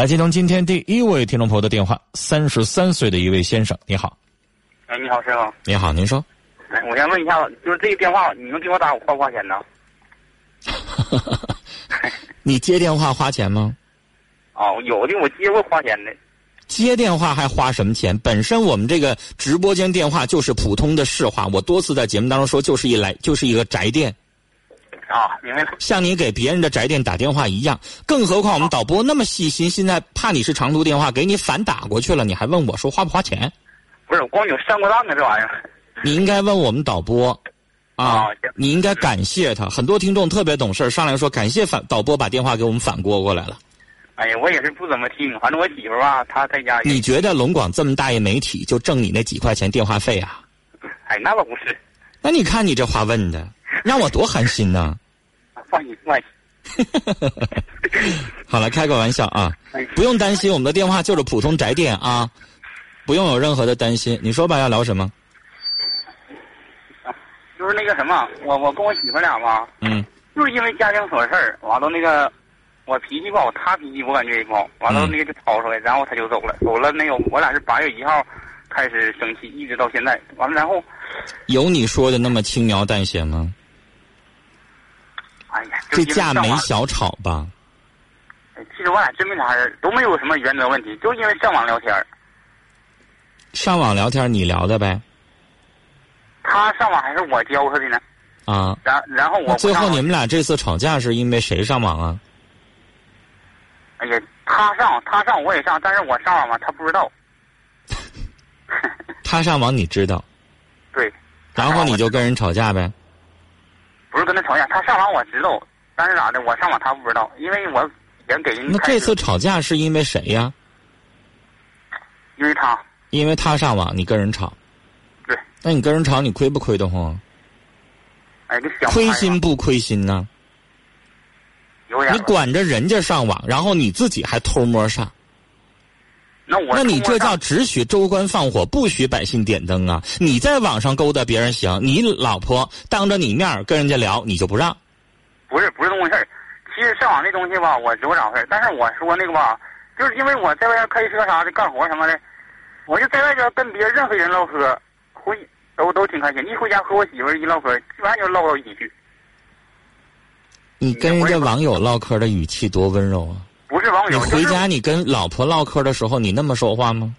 来接通今天第一位听众朋友的电话，三十三岁的一位先生，你好。哎，你好，师傅。你好，您说。哎，我想问一下，就是这个电话，你们给我打，我花不花钱呢？你接电话花钱吗？哦，有的我接过花钱的。接电话还花什么钱？本身我们这个直播间电话就是普通的市话，我多次在节目当中说，就是一来就是一个宅电。啊，明白了。像你给别人的宅电打电话一样，更何况我们导播那么细心，现在怕你是长途电话，给你反打过去了，你还问我说花不花钱？不是，光有上过当的这玩意儿。你应该问我们导播，啊，你应该感谢他。很多听众特别懂事，上来说感谢反导播把电话给我们反拨过来了。哎呀，我也是不怎么听，反正我媳妇啊，她在家。你觉得龙广这么大一媒体就挣你那几块钱电话费啊？哎，那倒不是。那你看你这话问的，让我多寒心呢。放心，放心。好了，开个玩笑啊，不用担心，我们的电话就是普通宅电啊，不用有任何的担心。你说吧，要聊什么？就是那个什么，我我跟我媳妇俩吧，嗯，就是因为家庭琐事儿，完了那个。我脾气不好，他脾气我感觉也不好，完了那个就吵出来，然后他就走了，走了没有？我俩是八月一号开始生气，一直到现在，完了然后有你说的那么轻描淡写吗？哎呀，这架没小吵吧？其实我俩真没啥事都没有什么原则问题，就因为上网聊天上网聊天你聊的呗？他上网还是我教他的呢？啊。然然后我最后你们俩这次吵架是因为谁上网啊？哎呀，他上他上我也上，但是我上网嘛，他不知道。他上网你知道？对。然后你就跟人吵架呗？不是跟他吵架，他上网我知道，但是咋的？我上网他不知道，因为我人给人。那这次吵架是因为谁呀？因为他。因为他上网，你跟人吵。对。那你跟人吵，你亏不亏得慌？哎，这小。亏心不亏心呢？你管着人家上网，然后你自己还偷摸上，那我那你这叫只许州官放火，不许百姓点灯啊！你在网上勾搭别人行，你老婆当着你面跟人家聊，你就不让？不是不是这么回事其实上网这东西吧，我知道咋回事但是我说那个吧，就是因为我在外边开车啥的，干活什么的，我就在外边跟别人任何人唠嗑，回都都挺开心。一回家和我媳妇一唠嗑，基本上就唠到一起去。你跟人家网友唠嗑的语气多温柔啊！不是网友，你回家你跟老婆唠嗑的时候，你那么说话吗？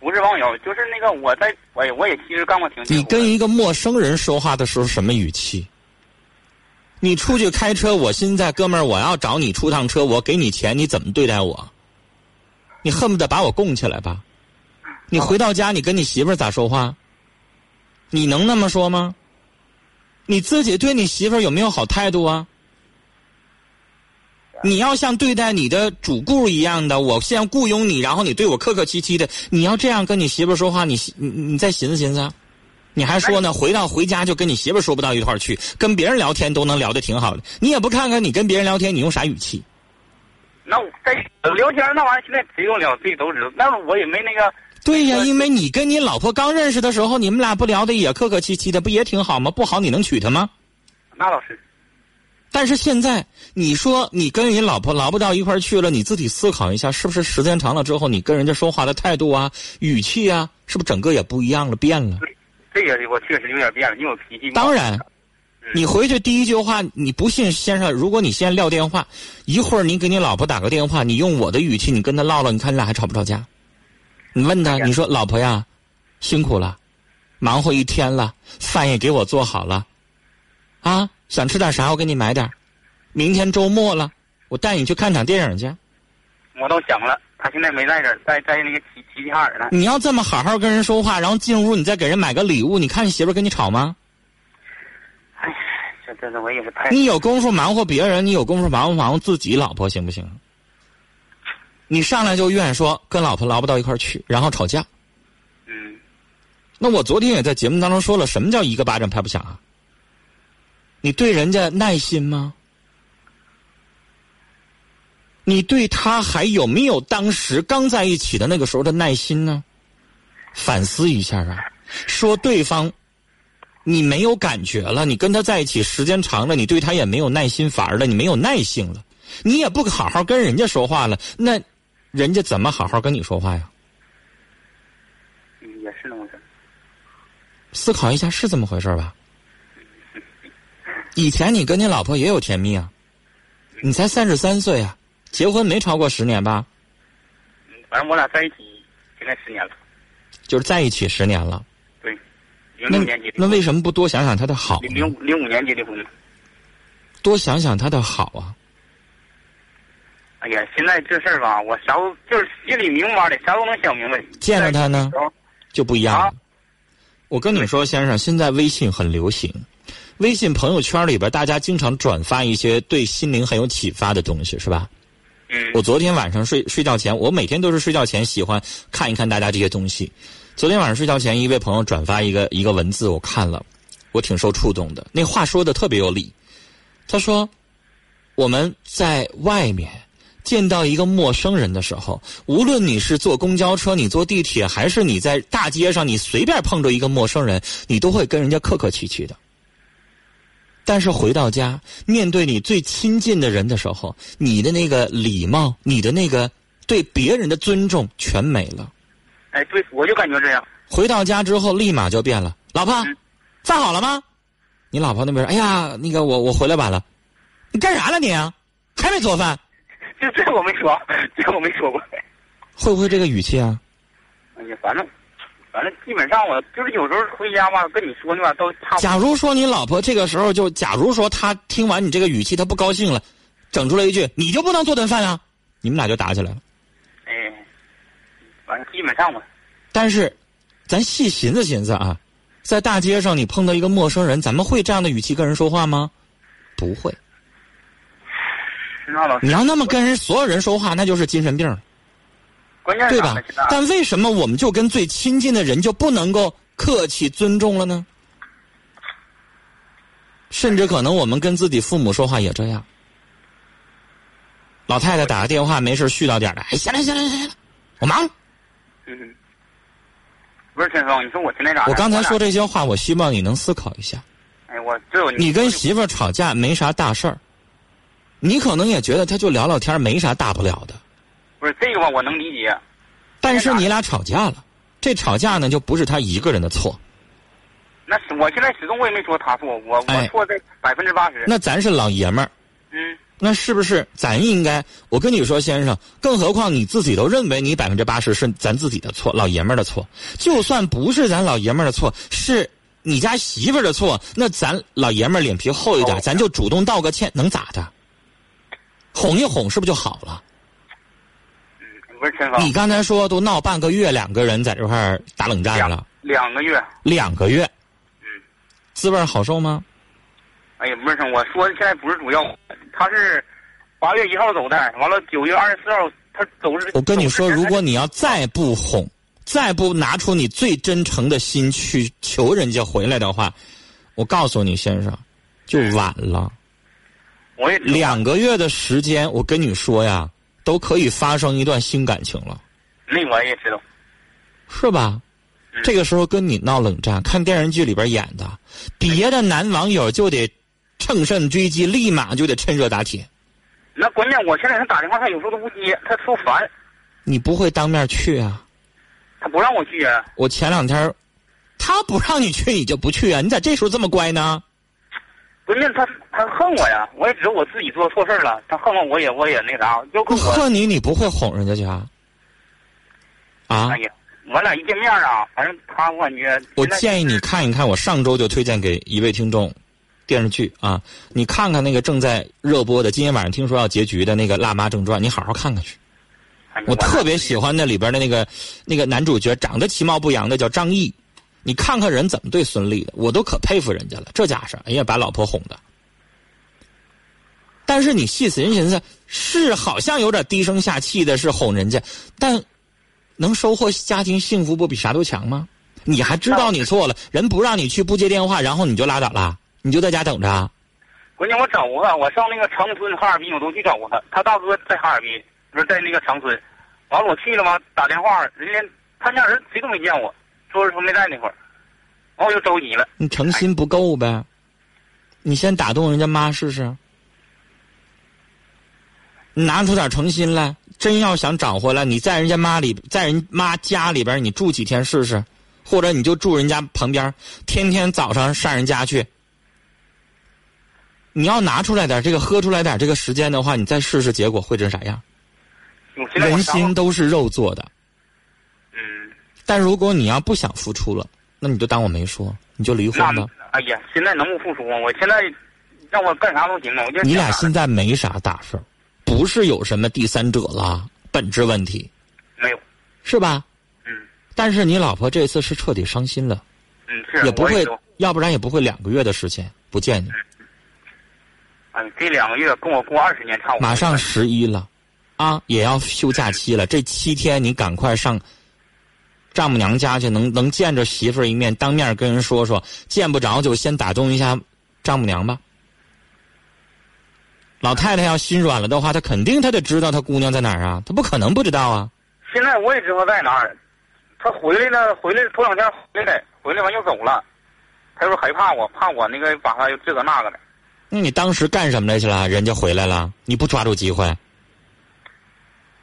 不是网友，就是那个我在，我我也其实干过挺。你跟一个陌生人说话的时候什么语气？你出去开车，我现在哥们儿，我要找你出趟车，我给你钱，你怎么对待我？你恨不得把我供起来吧？你回到家，你跟你媳妇儿咋说话？你能那么说吗？你自己对你媳妇儿有没有好态度啊？你要像对待你的主顾一样的，我先雇佣你，然后你对我客客气气的。你要这样跟你媳妇说话，你你你再寻思寻思，你还说呢？回到回家就跟你媳妇说不到一块儿去，跟别人聊天都能聊得挺好的。你也不看看你跟别人聊天你用啥语气？那我在聊天那玩意儿现在谁用聊自己都知道。那我也没那个。对呀，因为你跟你老婆刚认识的时候，你们俩不聊的也客客气气的，不也挺好吗？不好你能娶她吗？那倒是。但是现在你说你跟你老婆聊不到一块去了，你自己思考一下，是不是时间长了之后，你跟人家说话的态度啊、语气啊，是不是整个也不一样了，变了？这个我确实有点变了，因为脾气。当然，你回去第一句话，你不信先生，如果你先撂电话，一会儿你给你老婆打个电话，你用我的语气，你跟他唠唠，你看你俩还吵不吵架？你问他，你说老婆呀，辛苦了，忙活一天了，饭也给我做好了，啊。想吃点啥？我给你买点。明天周末了，我带你去看场电影去。我都想了，他现在没在这儿，在在那个齐齐齐哈尔呢。你要这么好好跟人说话，然后进屋你再给人买个礼物，你看你媳妇跟你吵吗？哎，这真的我也是太……你有功夫忙活别人，你有功夫忙活忙活自己老婆行不行？你上来就怨说跟老婆聊不到一块儿去，然后吵架。嗯。那我昨天也在节目当中说了，什么叫一个巴掌拍不响啊？你对人家耐心吗？你对他还有没有当时刚在一起的那个时候的耐心呢？反思一下啊！说对方你没有感觉了，你跟他在一起时间长了，你对他也没有耐心，反而了，你没有耐性了，你也不好好跟人家说话了，那人家怎么好好跟你说话呀？嗯，也是那么回事。思考一下，是这么回事吧？以前你跟你老婆也有甜蜜啊，你才三十三岁啊，结婚没超过十年吧？嗯，反正我俩在一起现在十年了。就是在一起十年了。对，零年结的。那为什么不多想想他的好零呢？零零五年结的婚。多想想他的好啊！哎呀，现在这事儿吧，我啥都就是心里明白的，啥都能想明白。见了他呢就不一样了啊。我跟你说，先生，现在微信很流行，微信朋友圈里边大家经常转发一些对心灵很有启发的东西，是吧？嗯，我昨天晚上睡睡觉前，我每天都是睡觉前喜欢看一看大家这些东西。昨天晚上睡觉前，一位朋友转发一个一个文字，我看了，我挺受触动的。那话说的特别有理。他说：“我们在外面见到一个陌生人的时候，无论你是坐公交车、你坐地铁，还是你在大街上，你随便碰着一个陌生人，你都会跟人家客客气气的。但是回到家，面对你最亲近的人的时候，你的那个礼貌，你的那个对别人的尊重全没了。哎，对，我就感觉这样。回到家之后，立马就变了。老婆嗯，饭好了吗？你老婆那边说，哎呀，那个我我回来晚了，你干啥了你啊？还没做饭？这这我没说，这我没说过。会不会这个语气啊？哎呀，反正反正基本上我就是有时候回家吧，跟你说的吧都。假如说你老婆这个时候就，假如说她听完你这个语气，她不高兴了，整出来一句：“你就不能做顿饭啊？”你们俩就打起来了。哎，反正基本上吧。但是，咱细寻思寻思啊，在大街上你碰到一个陌生人，咱们会这样的语气跟人说话吗？不会。那老师你，要那么跟人所有人说话，那就是精神病了，关键是对吧？但为什么我们就跟最亲近的人就不能够客气尊重了呢？甚至可能我们跟自己父母说话也这样。老太太打个电话没事絮叨点的，哎，行了行了行了，我忙。嗯，不是陈峰，你说我现在咋？我刚才说这，些话，我希望你能思考一下。哎，我只有你跟媳妇儿吵架没啥大事儿，你可能也觉得他就聊聊天没啥大不了的，不是这个吧，我能理解。但是你俩吵架了，这吵架呢就不是他一个人的错，那是我现在始终我也没说他错，我我哎错在百分之八十。那咱是老爷们儿，嗯，那是不是咱应该？我跟你说，先生，更何况你自己都认为你百分之八十是咱自己的错，老爷们儿的错。就算不是咱老爷们儿的错，是你家媳妇儿的错，那咱老爷们儿脸皮厚一点，哦咱就主动道个歉，能咋的？哄一哄，是不是就好了？不是陈峰，你刚才说都闹半个月，两个人在这块儿打冷战了，两个月。两个月，嗯，滋味儿好受吗？哎呀，不是，我说的现在不是主要，他是八月一号走的，完了九月二十四号他走日。我跟你说，如果你要再不哄，再不拿出你最真诚的心去求人家回来的话，我告诉你，先生，就晚了。我也两个月的时间，我跟你说呀，都可以发生一段新感情了，另外也知道，是吧？嗯这个时候跟你闹冷战，看电视剧里边演的，别的男网友就得乘胜追击，立马就得趁热打铁。那关键我现在他打电话，他有时候都不接，他说烦，你不会当面去啊？他不让我去啊。我前两天，他不让你去，你就不去啊？你咋这时候这么乖呢？关键他他恨我呀，我也知道我自己做错事儿了，他恨我，我也我也那啥，就跟我，恨你，你不会哄人家去啊？啊哎！呀，我俩一见面啊，反正他我感觉，我建议你看一看，我上周就推荐给一位听众电视剧啊，你看看那个正在热播的，今天晚上听说要结局的那个《辣妈正传》，你好好看看去。我特别喜欢那里边的那个那个男主角，长得其貌不扬的，叫张译。你看看人怎么对孙俪的，我都可佩服人家了。这家伙，哎呀，把老婆哄的。但是你细寻寻思，是好像有点低声下气的，是哄人家，但能收获家庭幸福，不比啥都强吗？你还知道你错了，人不让你去，不接电话，然后你就拉倒了，你就在家等着啊。关键我找过他，我上那个长春、哈尔滨，我都去找过他。他大哥在哈尔滨，不是在那个长春。完了我去了嘛，打电话，人家他家人谁都没见我，说是说没在那块儿。完我就着急了，你诚心不够呗？你先打动人家妈试试。你拿出点诚心来，真要想找回来，你在人家妈里，在人妈家里边，你住几天试试，或者你就住人家旁边，天天早上上人家去。你要拿出来点这个，喝出来点这个时间的话，你再试试，结果会成啥样？人心都是肉做的。嗯。但如果你要不想付出了，那你就当我没说，你就离婚吧。哎呀，现在能不付出吗？我现在让我干啥都行啊！我就你俩现在没啥大事儿，不是有什么第三者了，本质问题没有，是吧？嗯。但是你老婆这次是彻底伤心了。嗯，是。也不会，要不然也不会两个月的时间不见你。嗯这两个月跟我过二十年差不多。马上十一了，啊，也要休假期了。这七天你赶快上丈母娘家去，能能见着媳妇儿一面，当面跟人说说。见不着就先打动一下丈母娘吧。老太太要心软了的话，她肯定她得知道她姑娘在哪儿啊，她不可能不知道啊。现在我也知道在哪儿，她回来了，回来头两天回来，回来完又走了。她说害怕我，怕我那个把她又这个那个的。那你当时干什么来去了？人家回来了，你不抓住机会？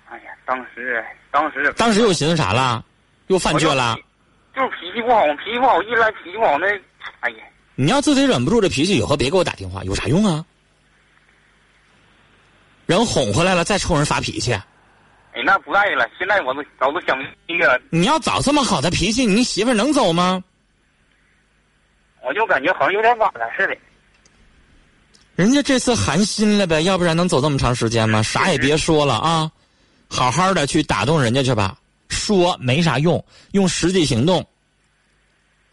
哎呀，当时，当时，当时又寻思啥了？又犯倔了？就是脾气不好，脾气不好，一来脾气不好，那，哎呀！你要自己忍不住这脾气，以后别给我打电话，有啥用啊？人哄回来了，再冲人发脾气？哎，那不在意了。现在我都早都想那个。你要早这么好的脾气，你媳妇能走吗？我就感觉好像有点晚了似的。人家这次寒心了呗，要不然能走这么长时间吗？啥也别说了啊，好好的去打动人家去吧。说没啥用，用实际行动。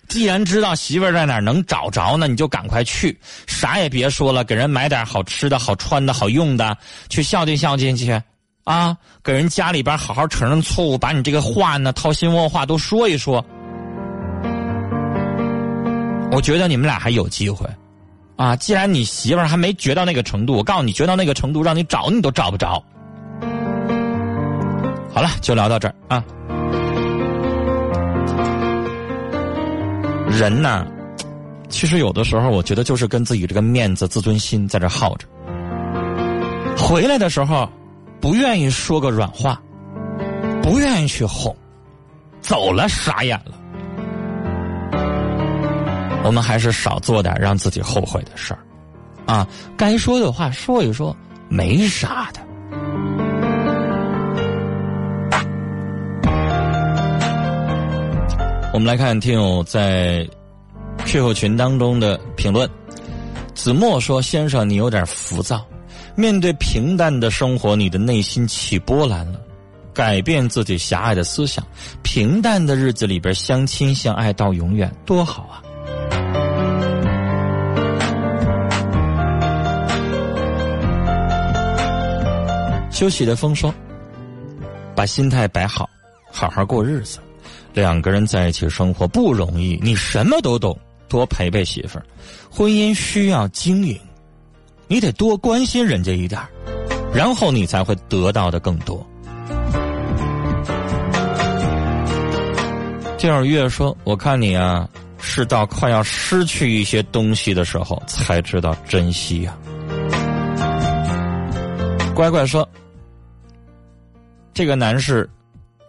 既然知道媳妇在哪儿能找着呢，你就赶快去，啥也别说了，给人买点好吃的、好穿的、好用的，去孝敬孝敬去，啊，给人家里边好好承认错误，把你这个话呢、掏心窝话都说一说。我觉得你们俩还有机会。啊！既然你媳妇还没绝到那个程度，我告诉你，绝到那个程度，让你找你都找不着。好了，就聊到这儿啊。人呐，其实有的时候，我觉得就是跟自己这个面子、自尊心在这耗着。回来的时候，不愿意说个软话，不愿意去哄，走了傻眼了。我们还是少做点让自己后悔的事儿，啊，该说的话说一说，没啥的。我们来看听友在 QQ 群当中的评论，子墨说：“先生，你有点浮躁，面对平淡的生活，你的内心起波澜了，改变自己狭隘的思想，平淡的日子里边相亲相爱到永远，多好啊！”休息的风霜，把心态摆好，好好过日子。两个人在一起生活不容易，你什么都懂，多陪陪媳妇儿。婚姻需要经营，你得多关心人家一点然后你才会得到的更多。金尔月说：“我看你啊，是到快要失去一些东西的时候，才知道珍惜呀。”乖乖说。这个男士，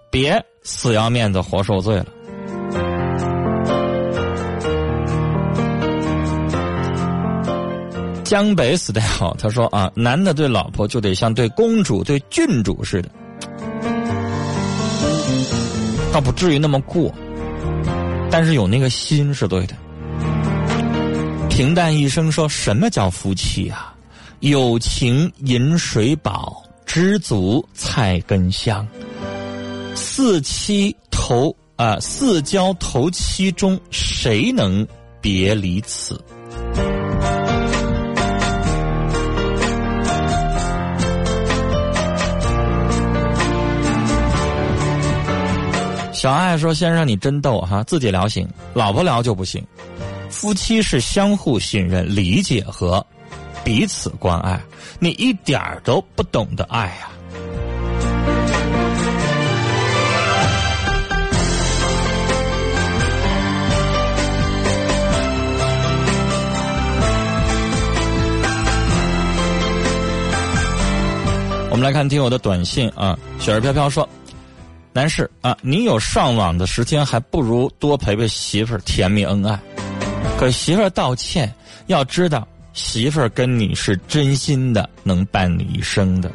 别死要面子活受罪了。江北死的好，他说啊，男的对老婆就得像对公主、对郡主似的，倒不至于那么过，但是有那个心是对的。平淡一生，说什么叫夫妻啊？有情饮水饱。知足菜根香，四妻头啊，四交头七中，谁能别离此？小爱说：“先生，你真逗哈，自己聊行，老婆聊就不行。夫妻是相互信任、理解和。”彼此关爱，你一点儿都不懂得爱呀！来看听友的短信啊，雪儿飘飘说：“男士啊，你有上网的时间，还不如多陪陪媳妇儿，甜蜜恩爱。给媳妇儿道歉，要知道媳妇儿跟你是真心的，能伴你一生的。”